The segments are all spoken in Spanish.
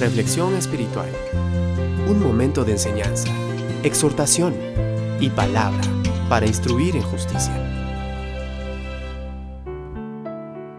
Reflexión espiritual. Un momento de enseñanza, exhortación y palabra para instruir en justicia.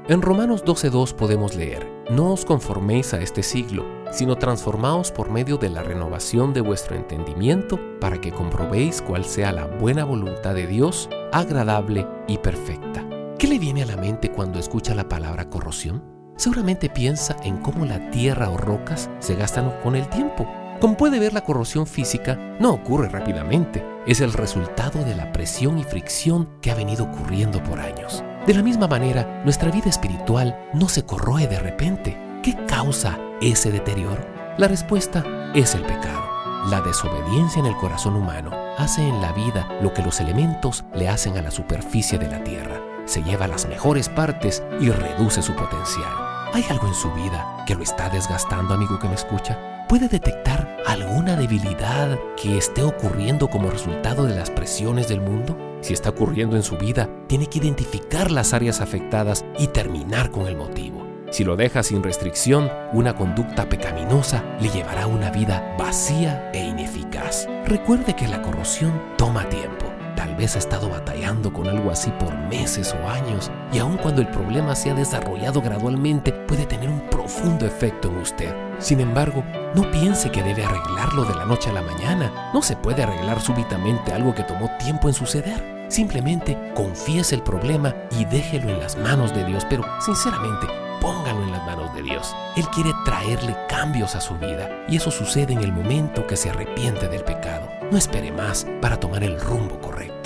En Romanos 12.2 podemos leer, No os conforméis a este siglo, sino transformaos por medio de la renovación de vuestro entendimiento para que comprobéis cuál sea la buena voluntad de Dios, agradable y perfecta. ¿Qué le viene a la mente cuando escucha la palabra corrosión? Seguramente piensa en cómo la tierra o rocas se gastan con el tiempo. Como puede ver, la corrosión física no ocurre rápidamente, es el resultado de la presión y fricción que ha venido ocurriendo por años. De la misma manera, nuestra vida espiritual no se corroe de repente. ¿Qué causa ese deterioro? La respuesta es el pecado. La desobediencia en el corazón humano hace en la vida lo que los elementos le hacen a la superficie de la tierra. Se lleva las mejores partes y reduce su potencial. ¿Hay algo en su vida que lo está desgastando, amigo que me escucha? ¿Puede detectar alguna debilidad que esté ocurriendo como resultado de las presiones del mundo? Si está ocurriendo en su vida, tiene que identificar las áreas afectadas y terminar con el motivo. Si lo deja sin restricción, una conducta pecaminosa le llevará a una vida vacía e ineficaz. Recuerde que la corrosión toma tiempo. Tal vez ha estado batallando con algo así por meses o años y aun cuando el problema se ha desarrollado gradualmente puede tener un profundo efecto en usted. Sin embargo, no piense que debe arreglarlo de la noche a la mañana. No se puede arreglar súbitamente algo que tomó tiempo en suceder. Simplemente confiese el problema y déjelo en las manos de Dios, pero sinceramente, póngalo en las manos de Dios. Él quiere traerle cambios a su vida y eso sucede en el momento que se arrepiente del pecado. No espere más para tomar el rumbo correcto.